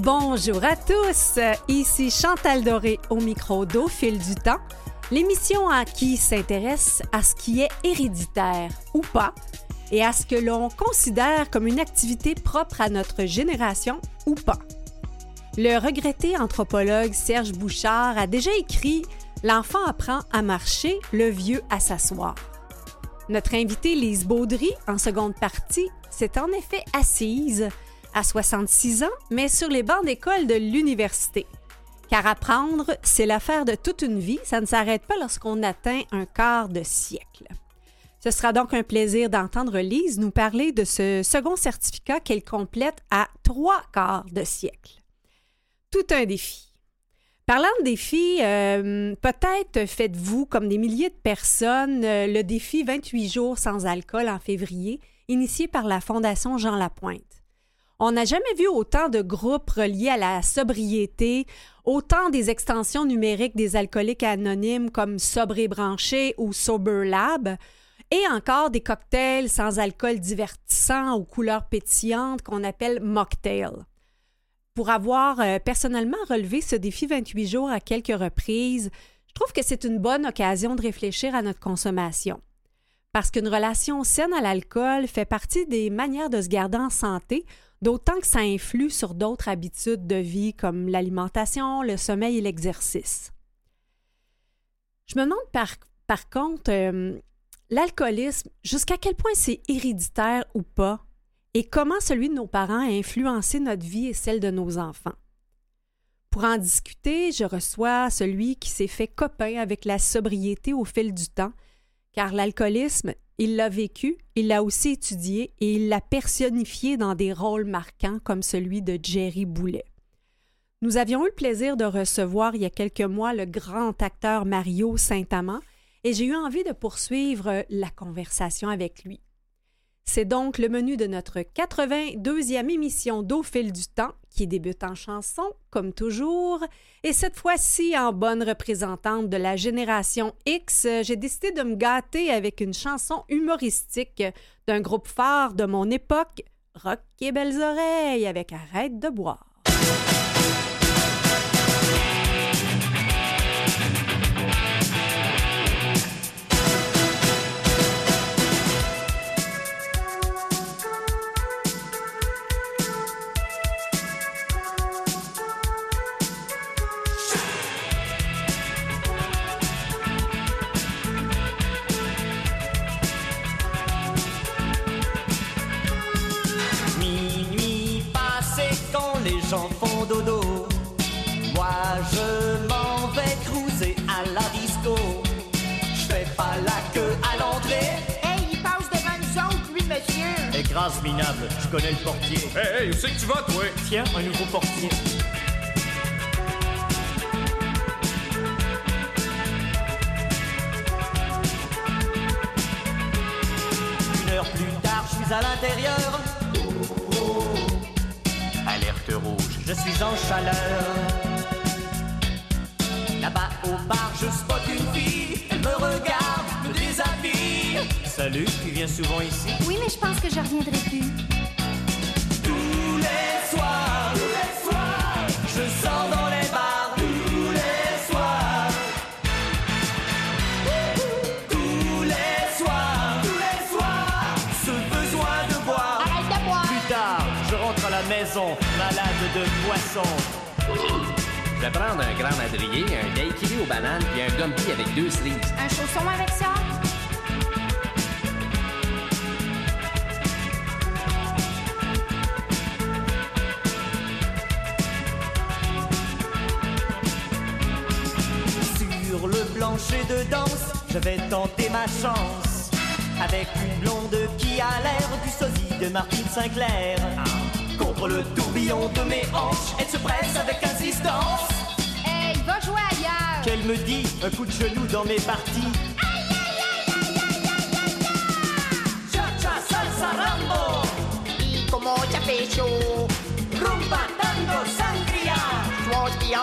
Bonjour à tous, ici Chantal Doré au micro d'Au fil du temps, l'émission à qui s'intéresse à ce qui est héréditaire ou pas et à ce que l'on considère comme une activité propre à notre génération ou pas. Le regretté anthropologue Serge Bouchard a déjà écrit L'enfant apprend à marcher, le vieux à s'asseoir. Notre invitée Lise Baudry, en seconde partie, s'est en effet assise à 66 ans, mais sur les bancs d'école de l'université. Car apprendre, c'est l'affaire de toute une vie, ça ne s'arrête pas lorsqu'on atteint un quart de siècle. Ce sera donc un plaisir d'entendre Lise nous parler de ce second certificat qu'elle complète à trois quarts de siècle. Tout un défi. Parlant de défis, euh, peut-être faites-vous, comme des milliers de personnes, euh, le défi 28 jours sans alcool en février, initié par la Fondation Jean Lapointe. On n'a jamais vu autant de groupes reliés à la sobriété, autant des extensions numériques des alcooliques anonymes comme Sobre et Branché ou Sober Lab, et encore des cocktails sans alcool divertissants aux couleurs pétillantes qu'on appelle mocktails. Pour avoir euh, personnellement relevé ce défi 28 jours à quelques reprises, je trouve que c'est une bonne occasion de réfléchir à notre consommation. Parce qu'une relation saine à l'alcool fait partie des manières de se garder en santé, d'autant que ça influe sur d'autres habitudes de vie comme l'alimentation, le sommeil et l'exercice. Je me demande par, contre, euh, l'alcoolisme, jusqu'à quel point c'est héréditaire ou pas, et comment celui de nos parents a influencé notre vie et celle de nos enfants? Pour en discuter, je reçois celui qui s'est fait copain avec la sobriété au fil du temps, car l'alcoolisme, il l'a vécu, il l'a aussi étudié et il l'a personnifié dans des rôles marquants comme celui de Jerry Boulet. Nous avions eu le plaisir de recevoir il y a quelques mois le grand acteur Mario Saint-Amand et j'ai eu envie de poursuivre la conversation avec lui. C'est donc le menu de notre 82e émission d'Au du temps qui débute en chanson, comme toujours. Et cette fois-ci, en bonne représentante de la génération X, j'ai décidé de me gâter avec une chanson humoristique d'un groupe phare de mon époque, Rock et Belles Oreilles, avec Arrête de boire. Minable, je connais le portier. Hey, hey, où c'est que tu vas, toi? Tiens, un nouveau portier. Une heure plus tard, je suis à l'intérieur. Alerte rouge. Je suis en chaleur. Là-bas au bar, je spot une fille. Salut, tu viens souvent ici? Oui, mais je pense que je reviendrai plus. Tous les soirs, tous les soirs, je sors dans les bars. Tous les soirs. Tous les soirs, tous les soirs, ce besoin de boire. Arrête de boire. Plus tard, je rentre à la maison, malade de poisson. Je vais prendre un grand madrier, un daiquiri aux bananes puis un gumby avec deux cerises. Un chausson avec ça? De danse, je vais tenter ma chance. Avec une blonde qui a l'air du sosie de Martine Sinclair. Contre le tourbillon de mes hanches, elle se presse avec insistance. Hey, va jouer ailleurs. Qu'elle me dit un coup de genou dans mes parties. Cha-cha, salsa, rambo. Y como ya chaud, Rumba, tango, sangria. tu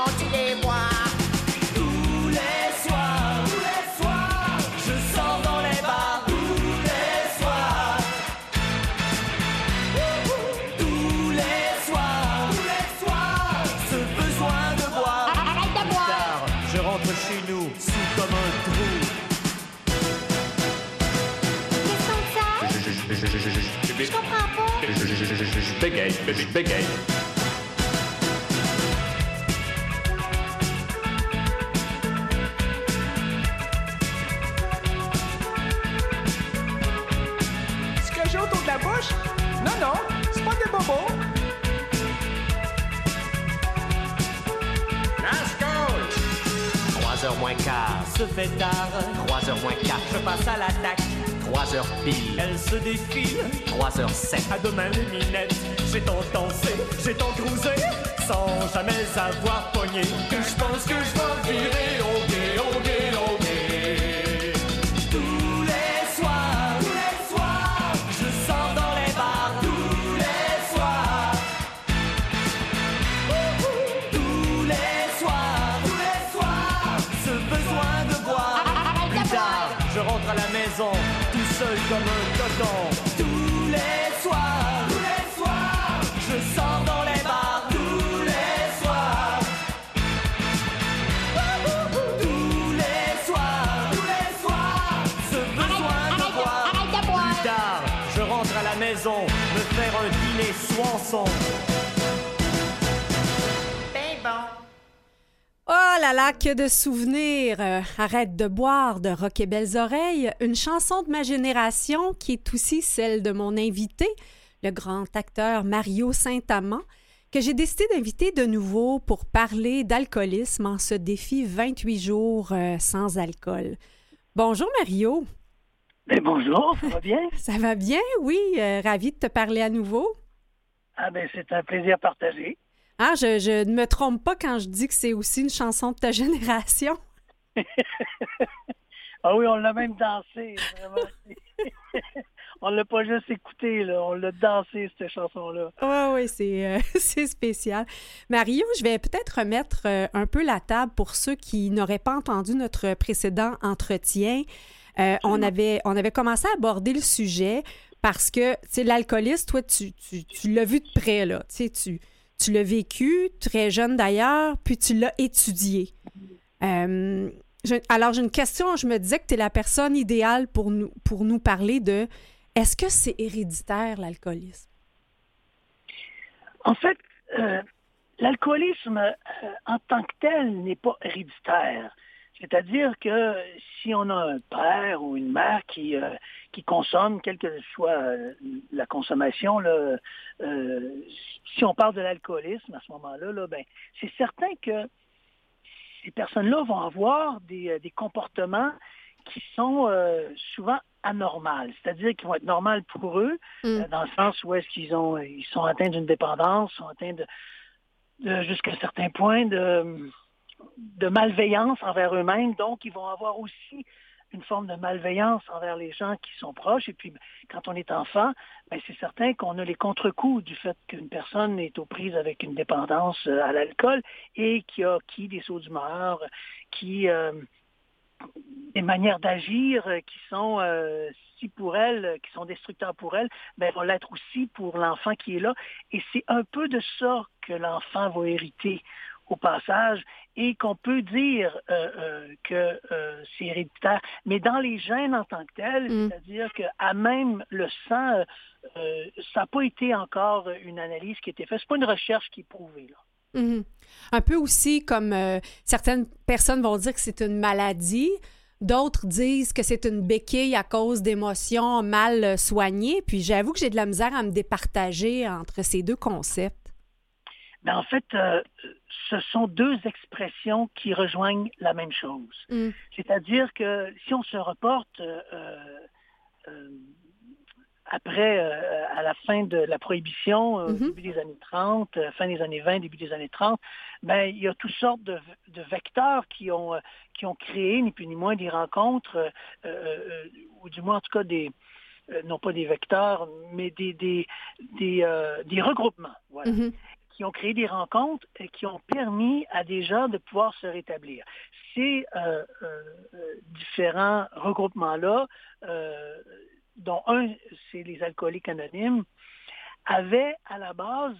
chez nous sous comme un trou. Qu'est-ce que ça? Je comprends pas. Je bégaye, je bégaye. Se fait tard, 3h moins 4, je passe à l'attaque. 3h pile, Elle se défile, 3h07. à demain les minettes. J'ai tant dansé, j'ai tant cruisé, sans jamais avoir pogné. Que je pense que je vais virer au me faire un dîner soinçon. Là là, que de souvenirs! Euh, Arrête de boire de Rock et Belles Oreilles, une chanson de ma génération qui est aussi celle de mon invité, le grand acteur Mario Saint-Amand, que j'ai décidé d'inviter de nouveau pour parler d'alcoolisme en ce défi 28 jours euh, sans alcool. Bonjour Mario, Ben bonjour, ça va bien? ça va bien? Oui, euh, ravi de te parler à nouveau. Ah ben c'est un plaisir partagé. Ah, je, je ne me trompe pas quand je dis que c'est aussi une chanson de ta génération. Ah oui, on l'a même dansé, vraiment. on l'a pas juste écouté, là, on l'a dansé, cette chanson-là. Oui, oui, c'est euh, c'est spécial. Mario, je vais peut-être remettre euh, un peu la table pour ceux qui n'auraient pas entendu notre précédent entretien. Euh, on, avait, on avait commencé à aborder le sujet parce que, tu sais, l'alcoolisme, toi, tu, tu, tu l'as vu de près, là. Tu sais, tu, tu l'as vécu, très jeune d'ailleurs, puis tu l'as étudié. Euh, alors, j'ai une question. Je me disais que tu es la personne idéale pour nous, pour nous parler de est-ce que c'est héréditaire, l'alcoolisme? En fait, euh, l'alcoolisme euh, en tant que tel n'est pas héréditaire. C'est-à-dire que si on a un père ou une mère qui, euh, qui consomme, quelle que soit euh, la consommation, là, euh, si on parle de l'alcoolisme à ce moment-là, là, ben, c'est certain que ces personnes-là vont avoir des, euh, des comportements qui sont euh, souvent anormaux, c'est-à-dire qui vont être normaux pour eux, Mm. euh, dans le sens où est-ce qu'ils ont ils sont atteints d'une dépendance, sont atteints de, de jusqu'à un certain point de, de malveillance envers eux-mêmes, donc ils vont avoir aussi une forme de malveillance envers les gens qui sont proches. Et puis, quand on est enfant, ben, c'est certain qu'on a les contre-coups du fait qu'une personne est aux prises avec une dépendance euh, à l'alcool et qui a qui des sauts d'humeur, qui euh, des manières d'agir euh, qui sont si pour elle, qui sont destructeurs pour elle, ben vont l'être aussi pour l'enfant qui est là. Et c'est un peu de ça que l'enfant va hériter au passage et qu'on peut dire euh, euh, que euh, c'est héréditaire. Mais dans les gènes en tant que tels, Mm. c'est-à-dire qu'à même le sang, ça n'a pas été encore une analyse qui a été faite. C'est pas une recherche qui est prouvée. Là. Mhm. Un peu aussi comme certaines personnes vont dire que c'est une maladie, d'autres disent que c'est une béquille à cause d'émotions mal soignées. Puis j'avoue que j'ai de la misère à me départager entre ces deux concepts. Mais en fait, euh, ce sont deux expressions qui rejoignent la même chose. Mm. C'est-à-dire que si on se reporte euh, euh, après, à la fin de la prohibition, Mhm. début des années 30, euh, fin des années 20, début des années 30, ben, il y a toutes sortes de, de vecteurs qui ont, qui ont créé, ni plus ni moins, des rencontres, ou du moins en tout cas des, non pas des vecteurs, mais des, des, des, euh, des regroupements. Voilà Mhm. Qui ont créé des rencontres et qui ont permis à des gens de pouvoir se rétablir. Ces euh, euh, différents regroupements-là, euh, dont un, c'est les alcooliques anonymes, avaient à la base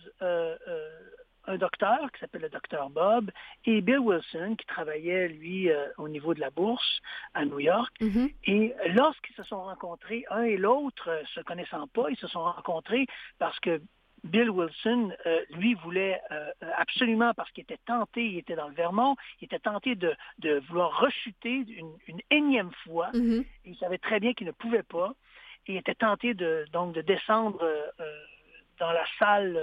un docteur qui s'appelle le docteur Bob et Bill Wilson qui travaillait, lui, euh, au niveau de la bourse à New York. Mhm. Et lorsqu'ils se sont rencontrés, un et l'autre, se connaissant pas, ils se sont rencontrés parce que Bill Wilson, euh, lui, voulait euh, absolument, parce qu'il était tenté, il était dans le Vermont, il était tenté de, de vouloir rechuter une, une énième fois. Mhm. Il savait très bien qu'il ne pouvait pas. Et il était tenté de, donc de descendre euh, dans la salle,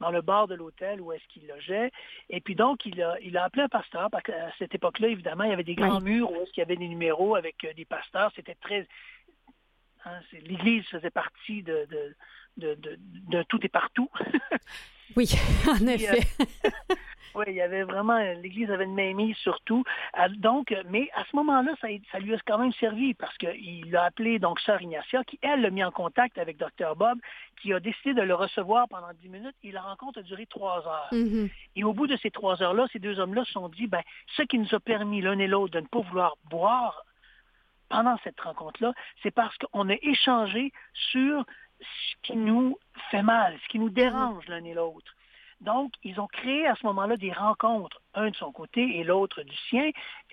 dans le bar de l'hôtel où est-ce qu'il logeait. Et puis donc, il a, il a appelé un pasteur, parce qu'à cette époque-là, évidemment, il y avait des grands murs où est-ce qu'il y avait des numéros avec des pasteurs. C'était très... hein, L'Église faisait partie de, de, de, de- de tout et partout. Oui, en Puis, effet. Oui, il y avait vraiment, l'Église avait une mainmise sur tout. Euh, Donc, euh, mais à ce moment-là, ça, ça lui a quand même servi parce qu'il a appelé donc Sœur Ignacia, qui, elle, l'a mis en contact avec Dr. Bob, qui a décidé de le recevoir pendant dix minutes et la rencontre a duré trois heures. Mhm. Et au bout de ces trois heures-là, ces deux hommes-là se sont dit, ben, ce qui nous a permis l'un et l'autre de ne pas vouloir boire pendant cette rencontre-là, c'est parce qu'on a échangé sur ce qui nous fait mal, ce qui nous dérange l'un et l'autre. Donc, ils ont créé à ce moment-là des rencontres, un de son côté et l'autre du sien,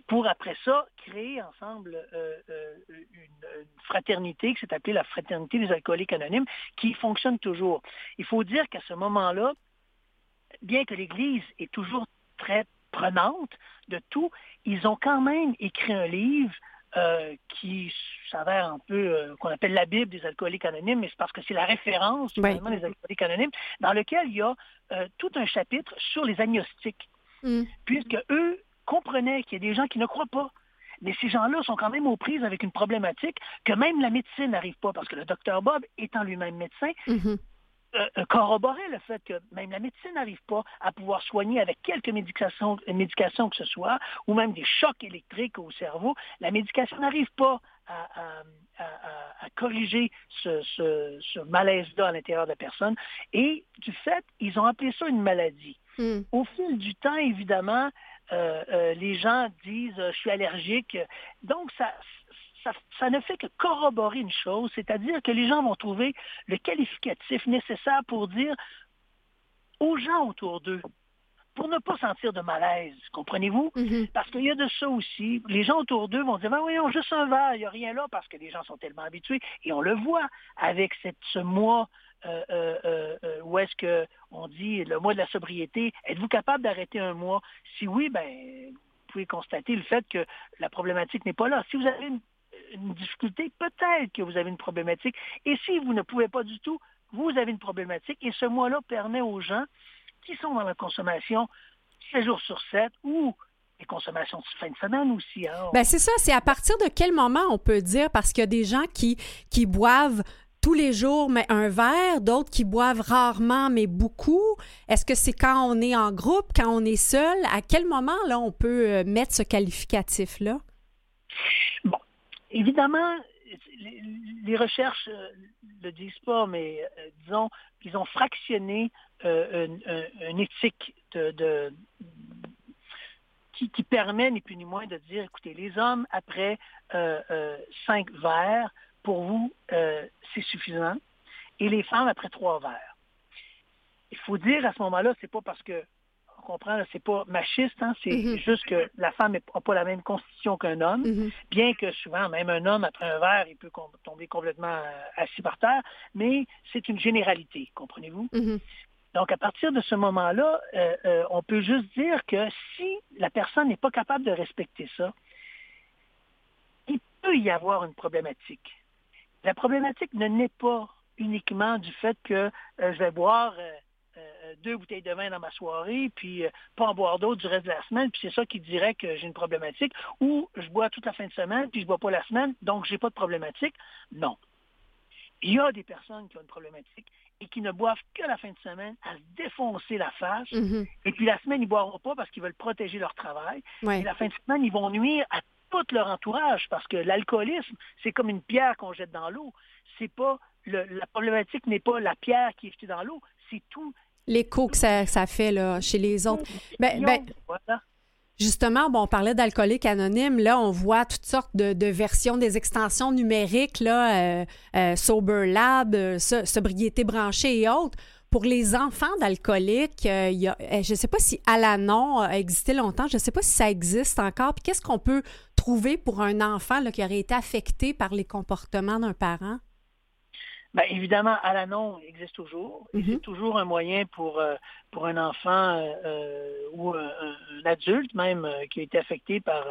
pour après ça créer ensemble euh, euh, une, une fraternité qui s'est appelée la Fraternité des alcooliques anonymes, qui fonctionne toujours. Il faut dire qu'à ce moment-là, bien que l'Église est toujours très prenante de tout, ils ont quand même écrit un livre euh, qui s'avère un peu, euh, qu'on appelle la Bible des alcooliques anonymes, mais c'est parce que c'est la référence Oui. finalement des alcooliques anonymes, dans lequel il y a euh, tout un chapitre sur les agnostiques, Mm. puisque eux comprenaient qu'il y a des gens qui ne croient pas. Mais ces gens-là sont quand même aux prises avec une problématique que même la médecine n'arrive pas, parce que le docteur Bob, étant lui-même médecin, Mhm. euh, euh, corroborait le fait que même la médecine n'arrive pas à pouvoir soigner avec quelques médications, euh, médications que ce soit, ou même des chocs électriques au cerveau. La médication n'arrive pas à, à- à- à- corriger ce, ce- ce malaise-là à l'intérieur de la personne. Et du fait, ils ont appelé ça une maladie. Mm. Au fil du temps, évidemment, euh, euh, les gens disent euh, je suis allergique. Donc, ça, ça, ça ne fait que corroborer une chose, c'est-à-dire que les gens vont trouver le qualificatif nécessaire pour dire aux gens autour d'eux, pour ne pas sentir de malaise, comprenez-vous? Mhm. Parce qu'il y a de ça aussi. Les gens autour d'eux vont dire, ben voyons, juste un verre, il n'y a rien là, parce que les gens sont tellement habitués. Et on le voit avec cette, ce mois euh, euh, euh, où est-ce qu'on dit le mois de la sobriété. Êtes-vous capable d'arrêter un mois? Si oui, ben, vous pouvez constater le fait que la problématique n'est pas là. Si vous avez une, une difficulté, peut-être que vous avez une problématique. Et si vous ne pouvez pas du tout, vous avez une problématique. Et ce mois-là permet aux gens qui sont dans la consommation 7 jours sur 7 ou les consommations de fin de semaine aussi. hein. Ben c'est ça, c'est à partir de quel moment on peut dire, parce qu'il y a des gens qui, qui boivent tous les jours, mais un verre, d'autres qui boivent rarement, mais beaucoup. Est-ce que c'est quand on est en groupe, quand on est seul? À quel moment, là, on peut euh, mettre ce qualificatif-là? Bon, évidemment, les, recherches ne le disent pas, mais euh, disons qu'ils ont fractionné euh, une, éthique qui, permet ni plus ni moins de dire, écoutez, les hommes, après euh, euh, cinq verres, pour vous, euh, c'est suffisant, et les femmes, après trois verres. Il faut dire à ce moment-là, c'est pas parce que comprend, c'est pas machiste, hein, c'est Mhm. juste que la femme n'a pas la même constitution qu'un homme Mhm. bien que souvent, même un homme, après un verre, il peut tomber complètement euh, assis par terre, mais c'est une généralité, comprenez-vous? Mhm. Donc, à partir de ce moment-là, euh, euh, on peut juste dire que si la personne n'est pas capable de respecter ça, il peut y avoir une problématique. La problématique ne naît pas uniquement du fait que euh, je vais boire deux bouteilles de vin dans ma soirée, puis euh, pas en boire d'autres du reste de la semaine, puis c'est ça qui dirait que j'ai une problématique, ou je bois toute la fin de semaine, puis je bois pas la semaine, donc j'ai pas de problématique. Non. Il y a des personnes qui ont une problématique et qui ne boivent que la fin de semaine à se défoncer la face, Mhm. et puis la semaine, ils ne boiront pas parce qu'ils veulent protéger leur travail. Ouais. Et la fin de semaine, ils vont nuire à tout leur entourage parce que l'alcoolisme, c'est comme une pierre qu'on jette dans l'eau. C'est pas le- la problématique n'est pas la pierre qui est jetée dans l'eau, c'est tout. L'écho que ça, ça fait là, chez les autres. Ben, ben. Justement, bon, on parlait d'alcoolique anonyme. Là, on voit toutes sortes de, de versions des extensions numériques, là, euh, euh, Sober Lab, euh, so- sobriété branchée et autres. pour les enfants d'alcooliques, je ne sais pas si Alanon a existé longtemps, je ne sais pas si ça existe encore. Puis qu'est-ce qu'on peut trouver pour un enfant là, qui aurait été affecté par les comportements d'un parent? Bien, évidemment, Alanon existe toujours. et Mhm. C'est toujours un moyen pour, euh, pour un enfant euh, ou un, un adulte même euh, qui a été affecté par,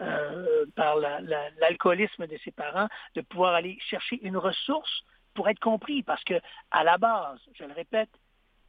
euh, par la- la- l'alcoolisme de ses parents de pouvoir aller chercher une ressource pour être compris. Parce que à la base, je le répète,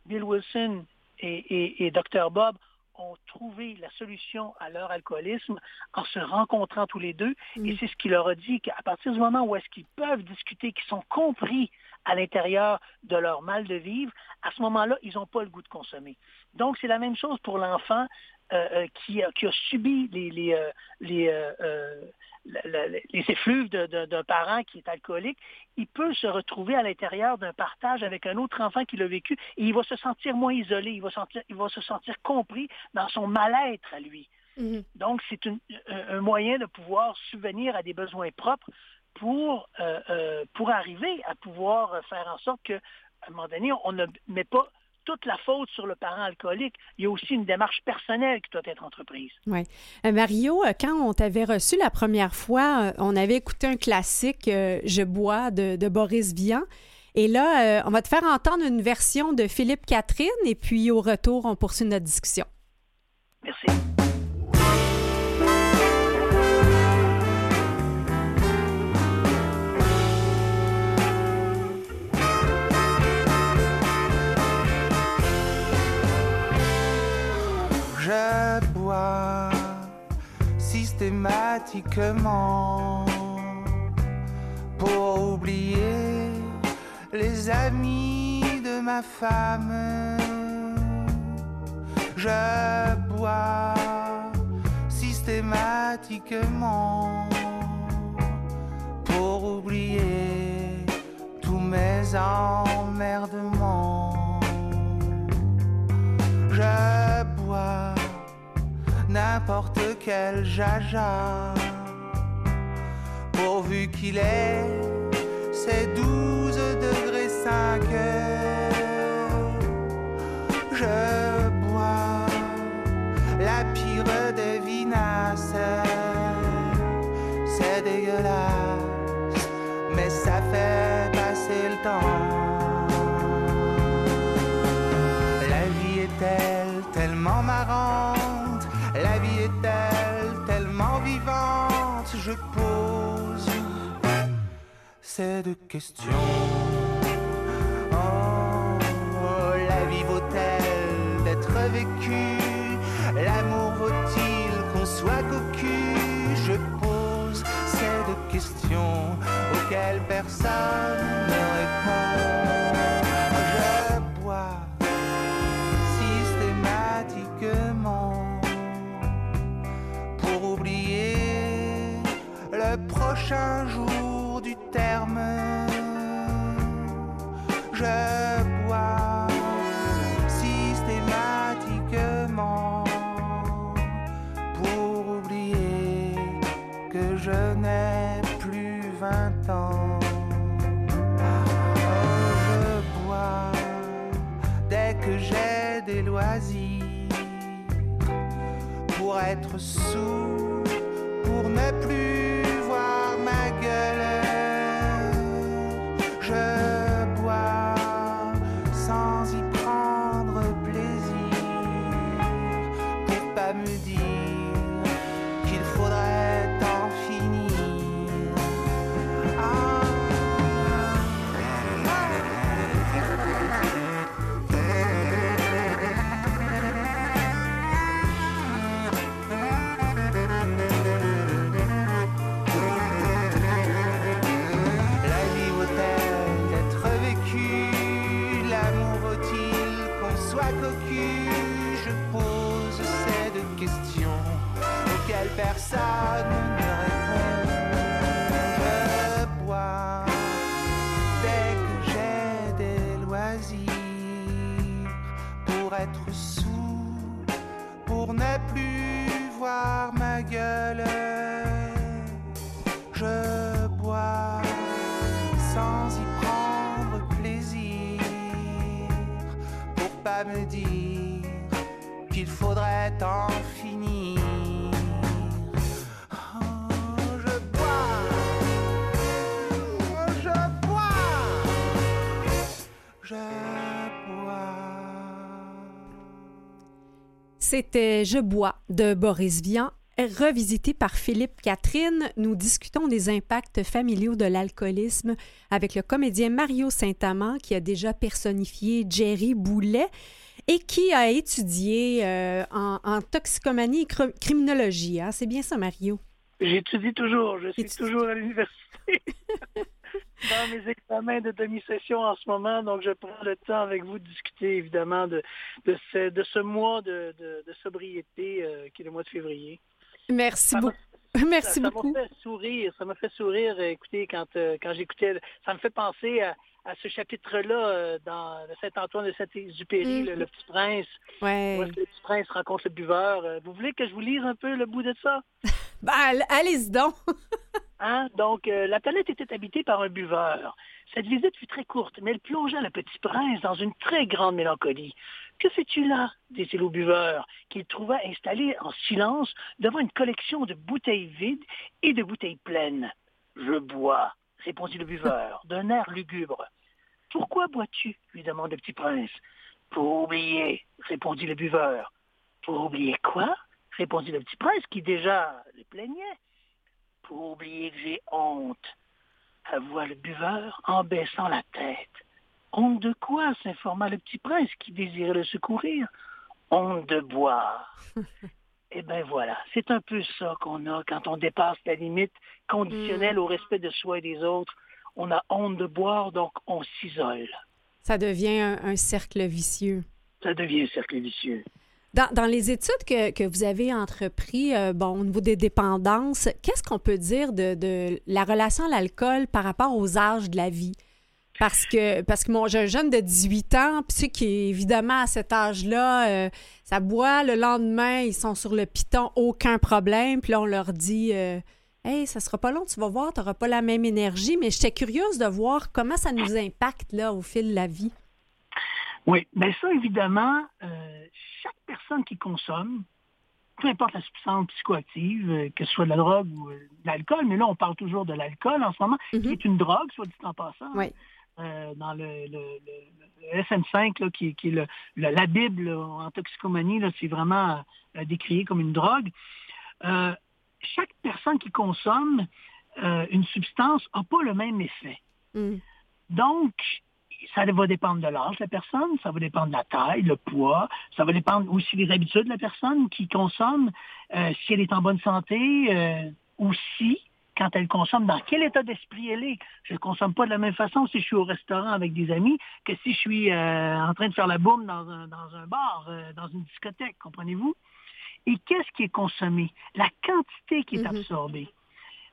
Bill Wilson et, et, et Dr. Bob ont trouvé la solution à leur alcoolisme en se rencontrant tous les deux. Et c'est ce qu'il leur a dit qu'à partir du moment où est-ce qu'ils peuvent discuter, qu'ils sont compris à l'intérieur de leur mal de vivre, à ce moment-là, ils n'ont pas le goût de consommer. Donc, c'est la même chose pour l'enfant euh, euh, qui, a- qui a subi les, les, euh, les, euh, les effluves d'un parent qui est alcoolique. Il peut se retrouver à l'intérieur d'un partage avec un autre enfant qui l'a vécu et il va se sentir moins isolé, il va, sentir, il va se sentir compris dans son mal-être à lui. Donc, c'est un moyen de pouvoir subvenir à des besoins propres pour, euh, euh, pour arriver à pouvoir faire en sorte qu'à un moment donné, on ne met pas toute la faute sur le parent alcoolique. Il y a aussi une démarche personnelle qui doit être entreprise. Oui. Euh, Mario, euh, quand on t'avait reçu la première fois, euh, on avait écouté un classique, euh, Je bois, de, de Boris Vian. Et là, euh, on va te faire entendre une version de Philippe Catherine et puis au retour, on poursuit notre discussion. Merci. Je bois systématiquement pour oublier les amis de ma femme. Je bois systématiquement pour oublier tous mes emmerdements. Je bois n'importe quel jaja, pourvu qu'il ait ces deux questions. Oh, la vie vaut-elle d'être vécue? L'amour vaut-il qu'on soit cocu? Je pose ces questions auxquelles personne ne répond. Je bois systématiquement pour oublier le prochain jour C'était Je bois de Boris Vian, revisité par Philippe Catherine. Nous discutons des impacts familiaux de l'alcoolisme avec le comédien Mario Saint-Amand qui a déjà personnifié Jerry Boulet et qui a étudié euh, en, en toxicomanie et cr- criminologie. hein. C'est bien ça, Mario? J'étudie toujours, je suis toujours à l'université. Dans mes examens de demi-session en ce moment, donc je prends le temps avec vous de discuter évidemment de, de, ce, de ce mois de, de- de sobriété euh, qui est le mois de février. Merci Ça beaucoup. Merci ça, ça beaucoup. m'a fait sourire, ça m'a fait sourire, euh, écoutez, quand, euh, quand j'écoutais, ça me fait penser à, à ce chapitre-là euh, dans le Saint-Antoine de Saint-Exupéry, le, le Petit Prince, Ouais. où le Petit Prince rencontre le buveur? Vous voulez que je vous lise un peu le bout de ça? Ben, all- allez-y donc. Hein? Donc, euh, la planète était habitée par un buveur. Cette visite fut très courte, mais elle plongea le petit prince dans une très grande mélancolie. Que fais-tu là? dit-il au buveur, qu'il trouva installé en silence devant une collection de bouteilles vides et de bouteilles pleines. Je bois, répondit le buveur, d'un air lugubre. Pourquoi bois-tu? lui demanda le petit prince. Pour oublier, répondit le buveur. Pour oublier quoi? répondit le petit prince, qui déjà le plaignait. Pour oublier que j'ai honte, avoua le buveur en baissant la tête. Honte de quoi s'informa le petit prince qui désirait le secourir? Honte de boire. Eh bien voilà, c'est un peu ça qu'on a quand on dépasse la limite conditionnelle au respect de soi et des autres. On a honte de boire, donc on s'isole. Ça devient un, un cercle vicieux. Ça devient un cercle vicieux. Dans, dans les études que, que vous avez entrepris, euh, bon, au niveau des dépendances, qu'est-ce qu'on peut dire de, de la relation à l'alcool par rapport aux âges de la vie? Parce que, parce que mon, j'ai un jeune de 18 ans, puis sais, qui évidemment à cet âge-là, euh, ça boit, le lendemain, ils sont sur le piton, aucun problème, puis là, on leur dit euh, Hey, ça sera pas long, tu vas voir, tu n'auras pas la même énergie, mais j'étais curieuse de voir comment ça nous impacte là, au fil de la vie. Oui, bien ça, évidemment, euh, chaque personne qui consomme, peu importe la substance psychoactive, euh, que ce soit de la drogue ou euh, de l'alcool, mais là, on parle toujours de l'alcool en ce moment, qui Mhm. est une drogue, soit dit en passant. Oui. Euh, dans le, le- le- le SM5, là, qui, est- qui est le- la Bible là, en toxicomanie, c'est vraiment euh, décrié comme une drogue. Euh, chaque personne qui consomme une substance n'a pas le même effet. Mm. Donc, ça va dépendre de l'âge de la personne, ça va dépendre de la taille, le poids, ça va dépendre aussi des habitudes de la personne qui consomme, euh, si elle est en bonne santé, euh, aussi quand elle consomme, dans quel état d'esprit elle est. Je ne consomme pas de la même façon si je suis au restaurant avec des amis que si je suis euh, en train de faire la boum dans un, dans un bar, euh, dans une discothèque, comprenez-vous? Et qu'est-ce qui est consommé? La quantité qui est Mhm. absorbée.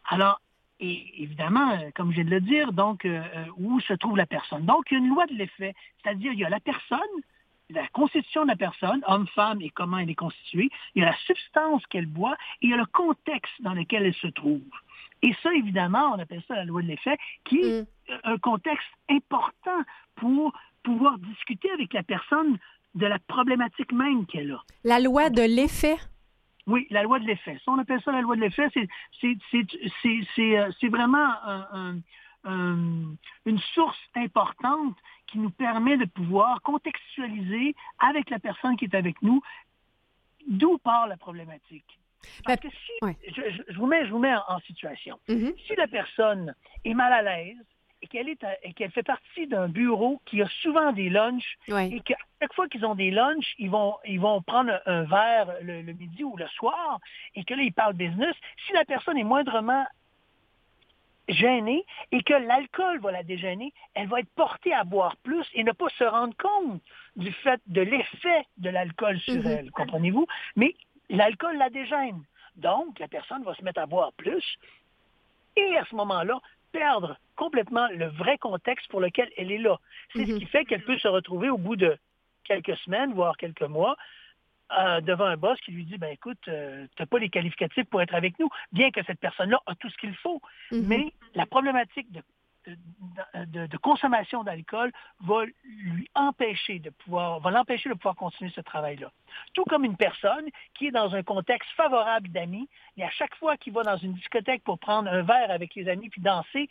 Alors, et évidemment, euh, comme je viens de le dire, donc, euh, euh, où se trouve la personne? Donc, il y a une loi de l'effet, c'est-à-dire il y a la personne, la constitution de la personne, homme, femme, et comment elle est constituée, il y a la substance qu'elle boit, et il y a le contexte dans lequel elle se trouve. Et ça, évidemment, on appelle ça la loi de l'effet, qui est Mm. un contexte important pour pouvoir discuter avec la personne de la problématique même qu'elle a. La loi de l'effet? Oui, la loi de l'effet. Ça, on appelle ça la loi de l'effet. C'est, euh, vraiment un- un- un- une source importante qui nous permet de pouvoir contextualiser avec la personne qui est avec nous d'où part la problématique. Parce que si, ouais. je, vous mets, je vous mets en, en situation. Mhm. Si la personne est mal à l'aise et qu'elle, est à- et qu'elle fait partie d'un bureau qui a souvent des lunchs et qu'à chaque fois qu'ils ont des lunchs, ils vont, ils vont prendre un, un verre le, le midi ou le soir et que là, ils parlent business. Si la personne est moindrement gênée et que l'alcool va la dégêner, elle va être portée à boire plus et ne pas se rendre compte du fait de l'effet de l'alcool sur Mhm. elle, comprenez-vous? Mais l'alcool la dégêne. Donc, la personne va se mettre à boire plus et à ce moment-là, perdre complètement le vrai contexte pour lequel elle est là. C'est ce Mhm. qui fait qu'elle peut se retrouver au bout de quelques semaines, voire quelques mois, euh, devant un boss qui lui dit, ben écoute, tu n'as pas les qualificatifs pour être avec nous, bien que cette personne-là a tout ce qu'il faut. Mhm. Mais la problématique de, de, de- consommation d'alcool va lui empêcher de pouvoir, va l'empêcher de pouvoir continuer ce travail-là. Tout comme une personne qui est dans un contexte favorable d'amis, et à chaque fois qu'il va dans une discothèque pour prendre un verre avec les amis puis danser,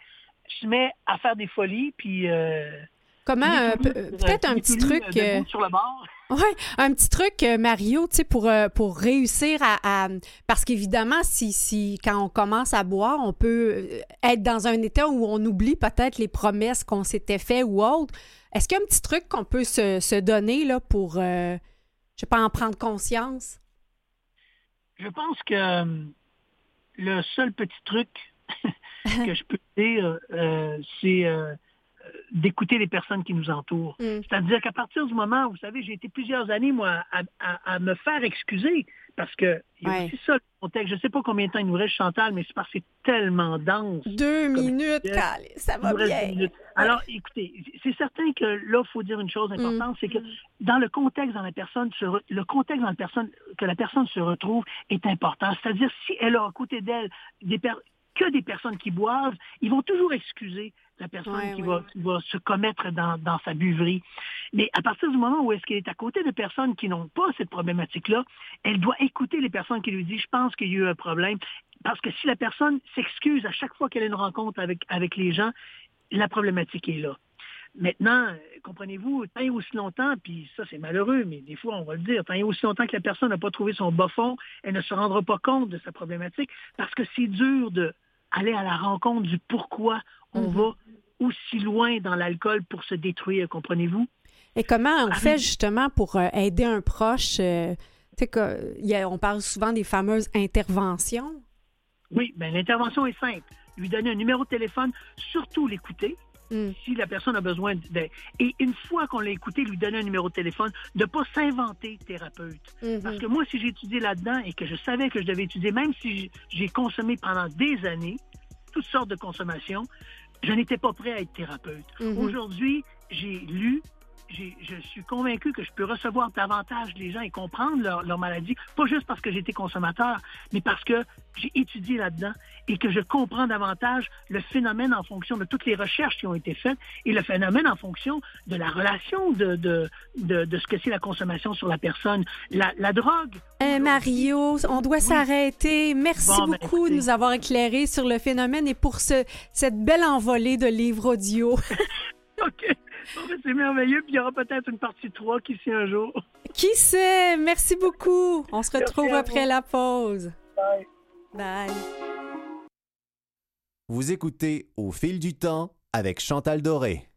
se met à faire des folies puis euh, Comment, euh, peut-être un petit truc. euh, sur le bord. Ouais, un petit truc, euh, Mario, tu sais, pour, pour réussir à. à- parce qu'évidemment, si, si quand on commence à boire, on peut être dans un état où on oublie peut-être les promesses qu'on s'était fait ou autre. Est-ce qu'il y a un petit truc qu'on peut se, se donner là, pour, euh, je sais pas, en prendre conscience? Je pense que le seul petit truc que je peux dire, euh, c'est euh, d'écouter les personnes qui nous entourent. Mm. C'est-à-dire qu'à partir du moment, vous savez, j'ai été plusieurs années, moi, à, à- à me faire excuser, parce que il y a Ouais. aussi ça, le contexte. Je ne sais pas combien de temps il nous reste, Chantal, mais c'est parce que c'est tellement dense. Deux minutes, je Calais, ça va bien. Alors, écoutez, c'est certain que là, il faut dire une chose importante, c'est que dans le contexte dans la personne, se re- le contexte dans la personne, que la personne se retrouve est important. C'est-à-dire, si elle a à côté d'elle des per- que des personnes qui boivent, ils vont toujours excuser la personne Ouais, qui, ouais, va, ouais. qui va se commettre dans, dans sa buverie. Mais à partir du moment où est-ce qu'elle est à côté de personnes qui n'ont pas cette problématique-là, elle doit écouter les personnes qui lui disent, je pense qu'il y a eu un problème. Parce que si la personne s'excuse à chaque fois qu'elle a une rencontre avec, avec les gens, la problématique est là. Maintenant, comprenez-vous, tant et aussi longtemps, puis ça c'est malheureux, mais des fois on va le dire, tant et aussi longtemps que la personne n'a pas trouvé son bas fond, elle ne se rendra pas compte de sa problématique parce que c'est dur de aller à la rencontre du pourquoi on Mhm. va aussi loin dans l'alcool pour se détruire, comprenez-vous? Et comment on Ah, fait justement pour euh, aider un proche? euh, que- y a- on parle souvent des fameuses interventions? Oui, ben l'intervention est simple. Lui donner un numéro de téléphone, surtout l'écouter. Mm. Si la personne a besoin de... Et une fois qu'on l'a écouté, lui donner un numéro de téléphone, de ne pas s'inventer thérapeute. Mhm. Parce que moi, si j'ai étudié là-dedans et que je savais que je devais étudier, même si j'ai consommé pendant des années toutes sortes de consommations, je n'étais pas prêt à être thérapeute. Mhm. Aujourd'hui, j'ai lu, je suis convaincu que je peux recevoir davantage les gens et comprendre leur, leur maladie, pas juste parce que j'étais consommateur, mais parce que j'ai étudié là-dedans et que je comprends davantage le phénomène en fonction de toutes les recherches qui ont été faites et le phénomène en fonction de la relation de, de, de, de ce que c'est la consommation sur la personne. La, la drogue. Eh, Mario, on doit Oui. s'arrêter. Merci Bon, ben, beaucoup de nous avoir éclairé sur le phénomène et pour ce, cette belle envolée de livres audio. OK. Bon, ben, c'est merveilleux. Puis il y aura peut-être une partie 3 qui ici un jour. Qui sait? Merci beaucoup. On se retrouve Merci après la pause. Bye. Bye. Vous écoutez Au fil du temps avec Chantal Doré.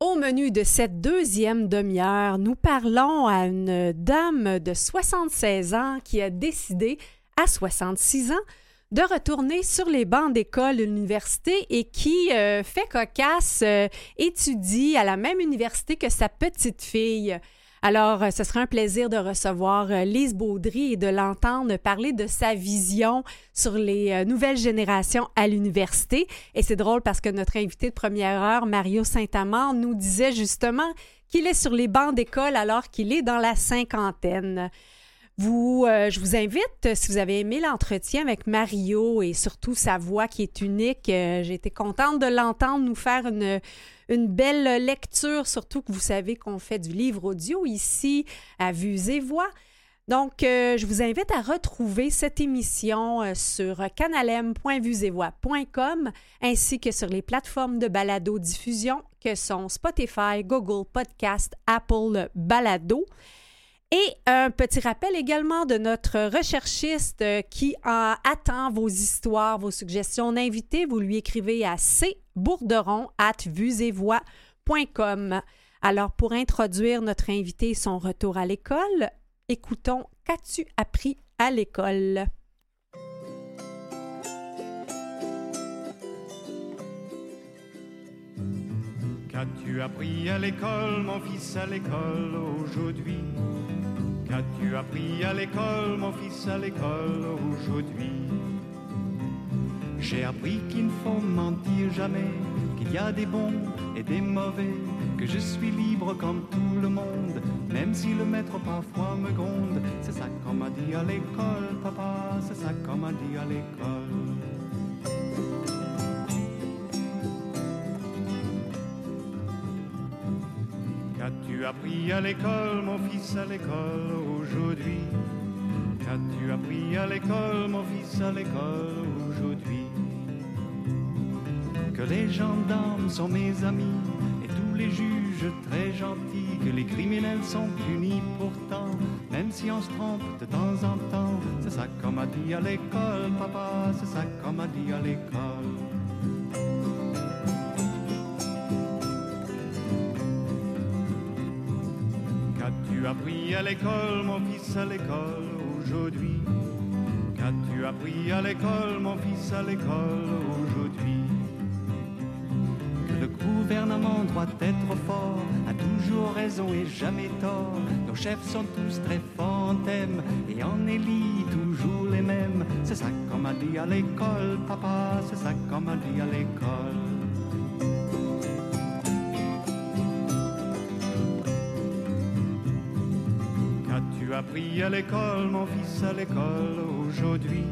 Au menu de cette deuxième demi-heure, nous parlons à une dame de 76 ans qui a décidé, à 66 ans, de retourner sur les bancs d'école de l'université et qui euh, fait cocasse, euh, étudie à la même université que sa petite fille. Alors, euh, ce sera un plaisir de recevoir Lise Baudry et de l'entendre parler de sa vision sur les nouvelles générations à l'université. Et c'est drôle parce que notre invité de première heure, Mario Saint-Amand, nous disait justement qu'il est sur les bancs d'école alors qu'il est dans la cinquantaine. Vous, euh, je vous invite, si vous avez aimé l'entretien avec Mario et surtout sa voix qui est unique, euh, j'ai été contente de l'entendre nous faire une, belle lecture, surtout que vous savez qu'on fait du livre audio ici à Vues et Voix. Donc, euh, je vous invite à retrouver cette émission euh, sur canalem.vuesetvoix.com ainsi que sur les plateformes de balado-diffusion que sont Spotify, Google Podcast, Apple Balado. Et un petit rappel également de notre recherchiste euh, qui en attend vos histoires, vos suggestions d'invités. Vous lui écrivez à cbourderon. Alors, pour introduire notre invité et son retour à l'école, écoutons Qu'as-tu appris à l'école? Qu'as-tu appris à l'école, mon fils, à l'école aujourd'hui? Qu'as-tu appris à l'école, mon fils, à l'école aujourd'hui? J'ai appris qu'il ne faut mentir jamais, qu'il y a des bons et des mauvais, que je suis libre comme tout le monde, même si le maître parfois me gronde. C'est ça qu'on m'a dit à l'école, papa, c'est ça qu'on m'a dit à l'école. Qu'as-tu appris à l'école, mon fils, à l'école aujourd'hui? Qu'as-tu appris à l'école, mon fils, à l'école aujourd'hui? Que les gendarmes sont mes amis et tous les juges très gentils, que les criminels sont punis pourtant, même si on se trompe de temps en temps. C'est ça qu'on m'a dit à l'école, papa, c'est ça qu'on m'a dit à l'école. À l'école, mon fils, à l'école aujourd'hui Qu'as-tu appris à l'école, mon fils, à l'école aujourd'hui? Que le gouvernement doit être fort, a toujours raison et jamais tort. Nos chefs sont tous très forts et en élit toujours les mêmes. C'est ça qu'on m'a dit à l'école, papa, c'est ça qu'on m'a dit à l'école. Appris à l'école, mon fils, à l'école aujourd'hui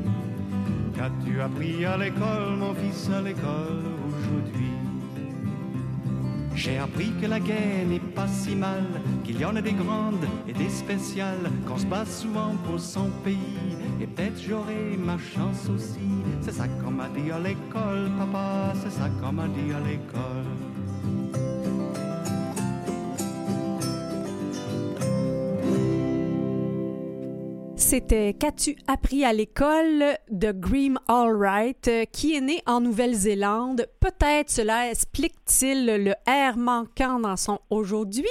Qu'as-tu appris à l'école, mon fils, à l'école aujourd'hui? J'ai appris que la guerre n'est pas si mal, qu'il y en a des grandes et des spéciales, qu'on se bat souvent pour son pays, et peut-être j'aurai ma chance aussi. C'est ça qu'on m'a dit à l'école, papa, c'est ça qu'on m'a dit à l'école. C'était Qu'as-tu appris à l'école de Grim Allright, euh, qui est né en Nouvelle-Zélande. Peut-être cela explique-t-il le air manquant dans son aujourd'hui.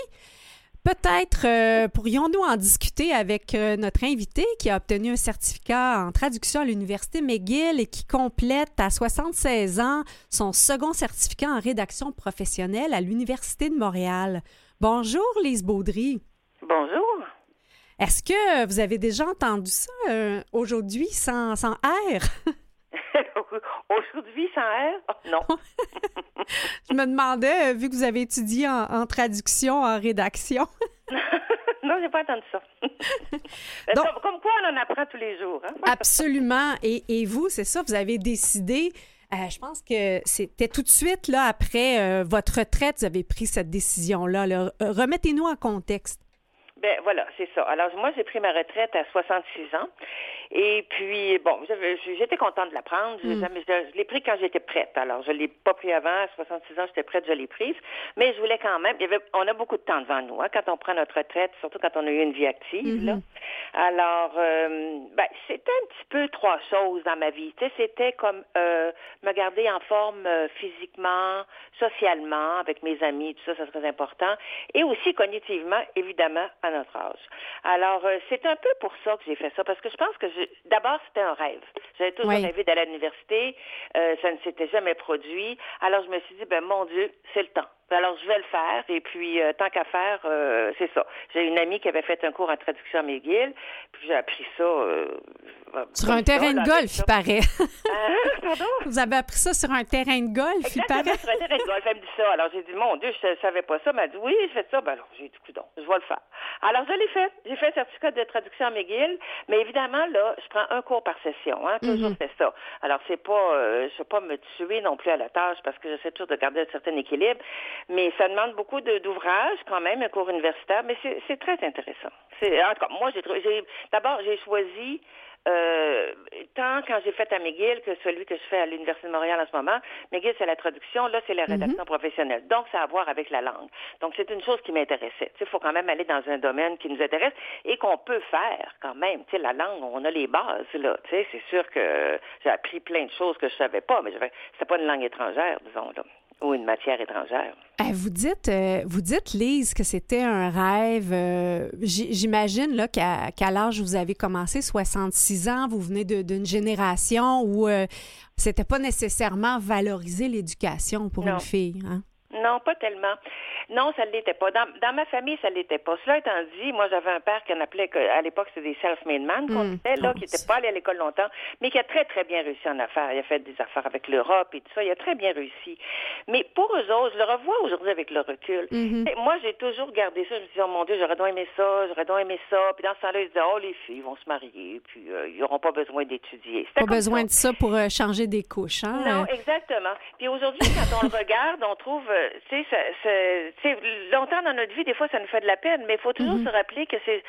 Peut-être euh, pourrions-nous en discuter avec euh, notre invité qui a obtenu un certificat en traduction à l'Université McGill et qui complète à 76 ans son second certificat en rédaction professionnelle à l'Université de Montréal. Bonjour, Lise Baudry. Bonjour. Est-ce que vous avez déjà entendu ça euh, aujourd'hui sans, sans air? aujourd'hui sans air? Oh, non. Je me demandais, euh, vu que vous avez étudié en, en traduction, en rédaction. non, j'ai pas entendu ça. Donc- comme, comme quoi, on en apprend tous les jours. Hein? Absolument. Et, et vous, c'est ça, vous avez décidé, euh, je pense que c'était tout de suite là après euh, votre retraite, vous avez pris cette décision-là. là. Remettez-nous en contexte. Ben voilà, c'est ça. Alors moi, j'ai pris ma retraite à 66 ans. Et puis, bon, j'étais contente de la prendre. Je, Mm. jamais- je- je l'ai pris quand j'étais prête. Alors, je ne l'ai pas pris avant. À 66 ans, j'étais prête, je l'ai prise. Mais je voulais quand même... il y avait- on a beaucoup de temps devant nous hein, quand on prend notre retraite, surtout quand on a eu une vie active. là. Alors, euh, ben, c'était un petit peu trois choses dans ma vie. Tu sais, c'était comme euh, me garder en forme euh, physiquement, socialement, avec mes amis, tout ça, c'est très important. Et aussi cognitivement, évidemment, à notre âge. Alors, euh, c'est un peu pour ça que j'ai fait ça, parce que je pense que d'abord, c'était un rêve. J'avais toujours Oui. rêvé d'aller à l'université. Euh, ça ne s'était jamais produit. Alors, je me suis dit, ben mon Dieu, c'est le temps. Alors, je vais le faire. Et puis, euh, tant qu'à faire, euh, c'est ça. J'ai une amie qui avait fait un cours en traduction à McGill. Puis, j'ai appris ça. Euh, Sur un terrain de golf, il paraît. Hein? Pardon? vous avez appris ça sur un terrain de golf, il paraît. sur un terrain de golf. Elle me dit ça. Alors, j'ai dit, mon Dieu, je ne savais pas ça. Elle m'a dit, oui, je fais ça. Ben, alors, j'ai dit, coudon, je vais le faire. Alors, je l'ai fait. J'ai fait un certificat de traduction à McGill. Mais évidemment, là, je prends un cours par session. Hein, toujours Mhm. fait ça. Alors, c'est pas, euh, je ne vais pas me tuer non plus à la tâche parce que j'essaie toujours de garder un certain équilibre. Mais ça demande beaucoup de- d'ouvrages, quand même, un cours universitaire. Mais c'est très intéressant. En tout cas, moi, j'ai- d'abord, j'ai choisi euh, tant quand j'ai fait à McGill que celui que je fais à l'Université de Montréal en ce moment. McGill, c'est la traduction, là, c'est la rédaction professionnelle. Donc, ça a à voir avec la langue. Donc, c'est une chose qui m'intéressait. Il faut quand même aller dans un domaine qui nous intéresse et qu'on peut faire quand même. Tu sais, la langue, on a les bases, là. Tu sais, c'est sûr que j'ai appris plein de choses que je savais pas, mais c'était pas une langue étrangère, disons, là, ou une matière étrangère. Euh, vous dites, euh, vous dites, Lise, que c'était un rêve. euh, J'imagine là qu'à l'âge où vous avez commencé, 66 ans, vous venez d'une génération où euh, c'était pas nécessairement valoriser l'éducation pour Non. une fille. Hein? Non, pas tellement. Non, ça ne l'était pas. Dans, dans ma famille, ça ne l'était pas. Cela étant dit, moi, j'avais un père qu'on appelait, à l'époque, c'était des self-made men, qu'on Mm. disait, là, Oh, qui n'était pas allé à l'école longtemps, mais qui a très, très bien réussi en affaires. Il a fait des affaires avec l'Europe et tout ça. Il a très bien réussi. Mais pour eux autres, je le revois aujourd'hui avec le recul. Mhm. Sais, Moi, j'ai toujours gardé ça. Je me disais, oh mon Dieu, j'aurais donc aimé ça, j'aurais donc aimé ça. Puis dans ce temps-là, ils disaient, oh, les filles vont se marier, puis euh, ils n'auront pas besoin d'étudier. Pas besoin ça. de ça pour euh, changer des couches. Hein? Non, exactement. Puis aujourd'hui, quand on le regarde, on trouve, euh, tu sais, longtemps dans notre vie, des fois, ça nous fait de la peine, mais il faut toujours Mhm. se rappeler que c'est